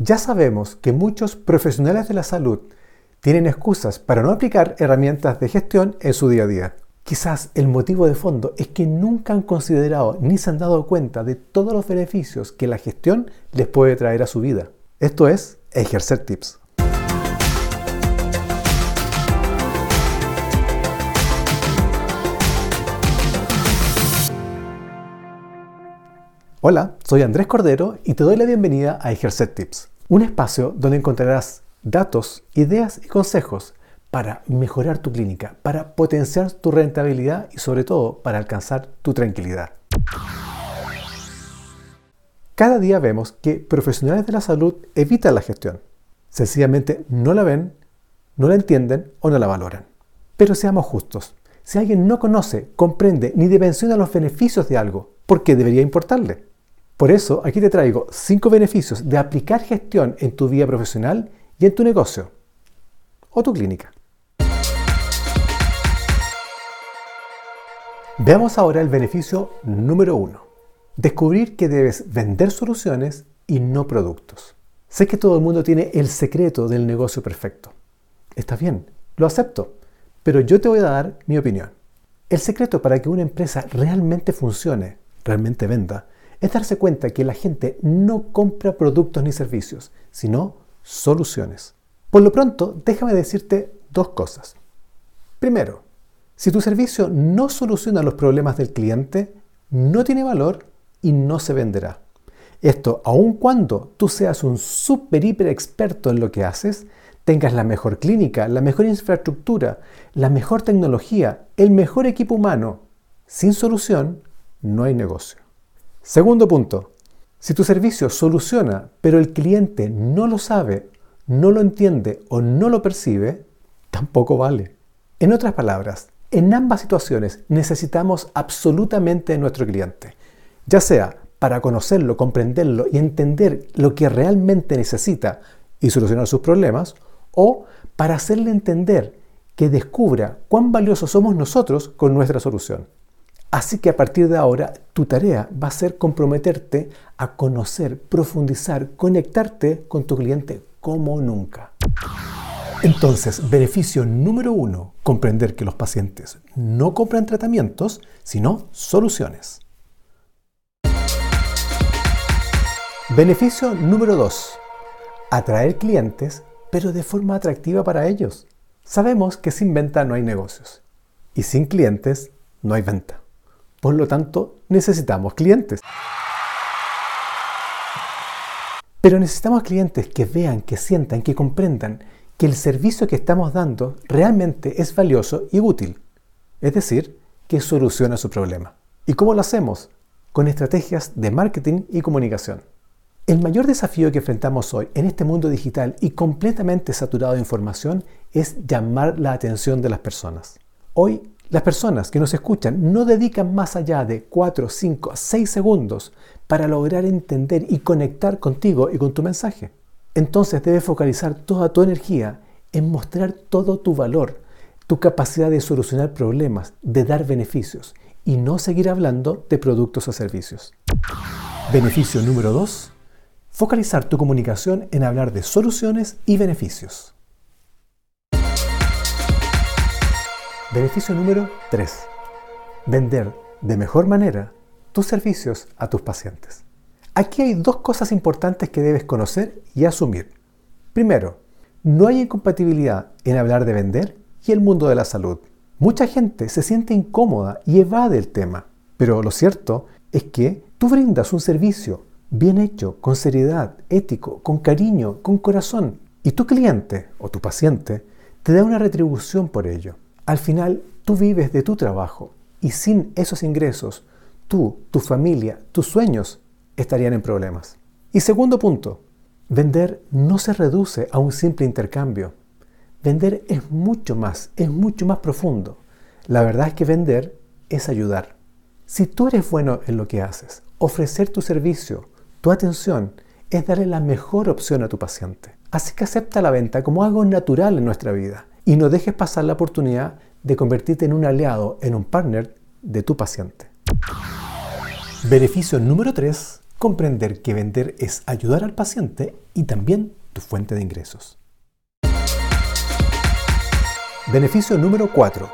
Ya sabemos que muchos profesionales de la salud tienen excusas para no aplicar herramientas de gestión en su día a día. Quizás el motivo de fondo es que nunca han considerado ni se han dado cuenta de todos los beneficios que la gestión les puede traer a su vida. Esto es ejercer tips. Hola, soy Andrés Cordero y te doy la bienvenida a Ejercer Tips, un espacio donde encontrarás datos, ideas y consejos para mejorar tu clínica, para potenciar tu rentabilidad y sobre todo para alcanzar tu tranquilidad. Cada día vemos que profesionales de la salud evitan la gestión. Sencillamente no la ven, no la entienden o no la valoran. Pero seamos justos. Si alguien no conoce, comprende ni dimensiona los beneficios de algo, ¿por qué debería importarle? Por eso, aquí te traigo 5 beneficios de aplicar gestión en tu vida profesional y en tu negocio o tu clínica. Veamos ahora el beneficio número 1. Descubrir que debes vender soluciones y no productos. Sé que todo el mundo tiene el secreto del negocio perfecto. Está bien, lo acepto, pero yo te voy a dar mi opinión. El secreto para que una empresa realmente funcione, realmente venda, es darse cuenta que la gente no compra productos ni servicios, sino soluciones. Por lo pronto, déjame decirte dos cosas. Primero, si tu servicio no soluciona los problemas del cliente, no tiene valor y no se venderá. Esto aun cuando tú seas un super hiper experto en lo que haces, tengas la mejor clínica, la mejor infraestructura, la mejor tecnología, el mejor equipo humano, sin solución no hay negocio. Segundo punto, si tu servicio soluciona, pero el cliente no lo sabe, no lo entiende o no lo percibe, tampoco vale. En otras palabras, en ambas situaciones necesitamos absolutamente de nuestro cliente, ya sea para conocerlo, comprenderlo y entender lo que realmente necesita y solucionar sus problemas, o para hacerle entender que descubra cuán valiosos somos nosotros con nuestra solución. Así que a partir de ahora tu tarea va a ser comprometerte a conocer, profundizar, conectarte con tu cliente como nunca. Entonces, beneficio número uno, comprender que los pacientes no compran tratamientos, sino soluciones. Beneficio número dos, atraer clientes, pero de forma atractiva para ellos. Sabemos que sin venta no hay negocios y sin clientes no hay venta. Por lo tanto, necesitamos clientes. Pero necesitamos clientes que vean, que sientan, que comprendan que el servicio que estamos dando realmente es valioso y útil. Es decir, que soluciona su problema. ¿Y cómo lo hacemos? Con estrategias de marketing y comunicación. El mayor desafío que enfrentamos hoy en este mundo digital y completamente saturado de información es llamar la atención de las personas. Hoy las personas que nos escuchan no dedican más allá de 4, 5, 6 segundos para lograr entender y conectar contigo y con tu mensaje. Entonces debes focalizar toda tu energía en mostrar todo tu valor, tu capacidad de solucionar problemas, de dar beneficios y no seguir hablando de productos o servicios. Beneficio número 2. Focalizar tu comunicación en hablar de soluciones y beneficios. Beneficio número 3. Vender de mejor manera tus servicios a tus pacientes. Aquí hay dos cosas importantes que debes conocer y asumir. Primero, no hay incompatibilidad en hablar de vender y el mundo de la salud. Mucha gente se siente incómoda y evade el tema, pero lo cierto es que tú brindas un servicio bien hecho, con seriedad, ético, con cariño, con corazón, y tu cliente o tu paciente te da una retribución por ello. Al final, tú vives de tu trabajo y sin esos ingresos, tú, tu familia, tus sueños estarían en problemas. Y segundo punto, vender no se reduce a un simple intercambio. Vender es mucho más, es mucho más profundo. La verdad es que vender es ayudar. Si tú eres bueno en lo que haces, ofrecer tu servicio, tu atención, es darle la mejor opción a tu paciente. Así que acepta la venta como algo natural en nuestra vida y no dejes pasar la oportunidad de convertirte en un aliado, en un partner de tu paciente. Beneficio número 3. comprender que vender es ayudar al paciente y también tu fuente de ingresos. Beneficio número 4.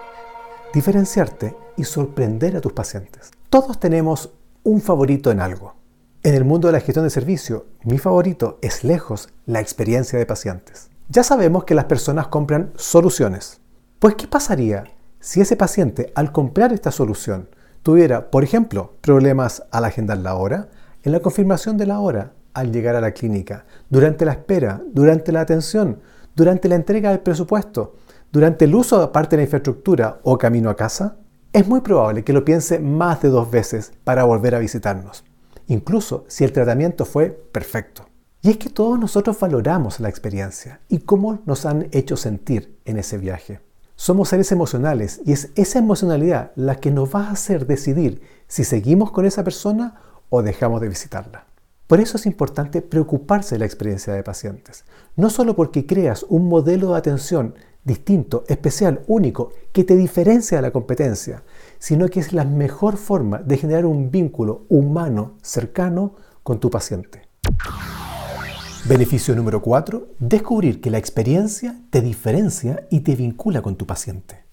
Diferenciarte y sorprender a tus pacientes. Todos tenemos un favorito en algo. En el mundo de la gestión de servicio, mi favorito es lejos la experiencia de pacientes. Ya sabemos que las personas compran soluciones. Pues, ¿qué pasaría si ese paciente, al comprar esta solución, tuviera, por ejemplo, problemas al agendar la hora, en la confirmación de la hora, al llegar a la clínica, durante la espera, durante la atención, durante la entrega del presupuesto, durante el uso de parte de la infraestructura o camino a casa? Es muy probable que lo piense más de dos veces para volver a visitarnos, incluso si el tratamiento fue perfecto. Y es que todos nosotros valoramos la experiencia y cómo nos han hecho sentir en ese viaje. Somos seres emocionales y es esa emocionalidad la que nos va a hacer decidir si seguimos con esa persona o dejamos de visitarla. Por eso es importante preocuparse de la experiencia de pacientes, no solo porque creas un modelo de atención distinto, especial, único, que te diferencia de la competencia, sino que es la mejor forma de generar un vínculo humano cercano con tu paciente. Beneficio número 4. Descubrir que la experiencia te diferencia y te vincula con tu paciente.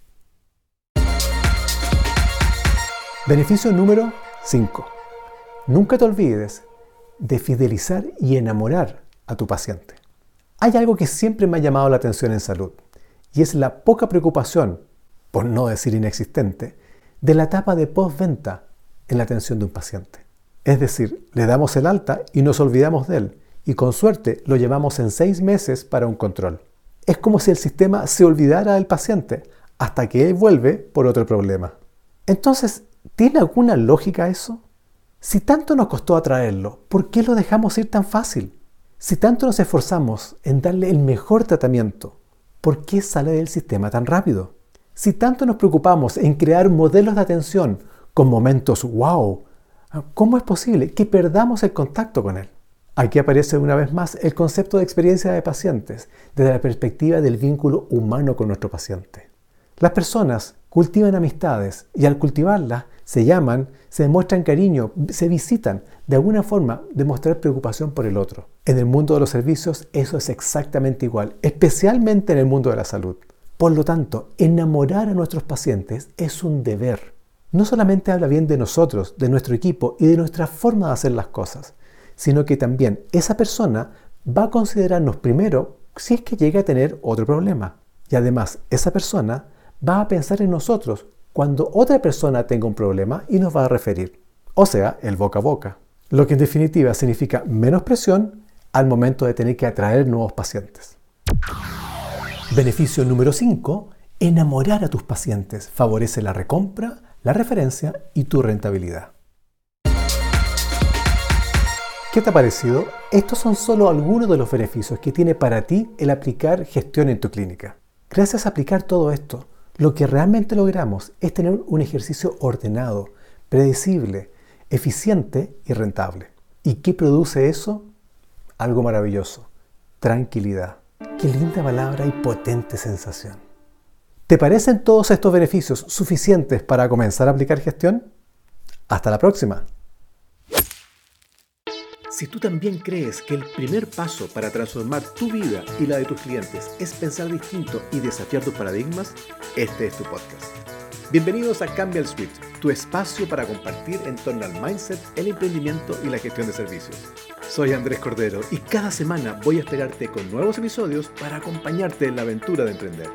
Beneficio número 5. Nunca te olvides de fidelizar y enamorar a tu paciente. Hay algo que siempre me ha llamado la atención en salud y es la poca preocupación, por no decir inexistente, de la etapa de postventa en la atención de un paciente. Es decir, le damos el alta y nos olvidamos de él y con suerte lo llevamos en seis meses para un control. Es como si el sistema se olvidara del paciente hasta que él vuelve por otro problema. Entonces, ¿tiene alguna lógica eso? Si tanto nos costó atraerlo, ¿por qué lo dejamos ir tan fácil? Si tanto nos esforzamos en darle el mejor tratamiento, ¿por qué sale del sistema tan rápido? Si tanto nos preocupamos en crear modelos de atención con momentos wow, ¿cómo es posible que perdamos el contacto con él? Aquí aparece una vez más el concepto de experiencia de pacientes desde la perspectiva del vínculo humano con nuestro paciente. Las personas cultivan amistades y al cultivarlas se llaman, se demuestran cariño, se visitan, de alguna forma demostrar preocupación por el otro. En el mundo de los servicios eso es exactamente igual, especialmente en el mundo de la salud. Por lo tanto, enamorar a nuestros pacientes es un deber. No solamente habla bien de nosotros, de nuestro equipo y de nuestra forma de hacer las cosas, sino que también esa persona va a considerarnos primero si es que llega a tener otro problema. Y además, esa persona va a pensar en nosotros cuando otra persona tenga un problema y nos va a referir. O sea, el boca a boca. Lo que en definitiva significa menos presión al momento de tener que atraer nuevos pacientes. Beneficio número 5. Enamorar a tus pacientes favorece la recompra, la referencia y tu rentabilidad. ¿Qué te ha parecido? Estos son solo algunos de los beneficios que tiene para ti el aplicar gestión en tu clínica. Gracias a aplicar todo esto, lo que realmente logramos es tener un ejercicio ordenado, predecible, eficiente y rentable. ¿Y qué produce eso? Algo maravilloso, tranquilidad. Qué linda palabra y potente sensación. ¿Te parecen todos estos beneficios suficientes para comenzar a aplicar gestión? Hasta la próxima. Si tú también crees que el primer paso para transformar tu vida y la de tus clientes es pensar distinto y desafiar tus paradigmas, este es tu podcast. Bienvenidos a Cambia el Switch, tu espacio para compartir en torno al mindset, el emprendimiento y la gestión de servicios. Soy Andrés Cordero y cada semana voy a esperarte con nuevos episodios para acompañarte en la aventura de emprender.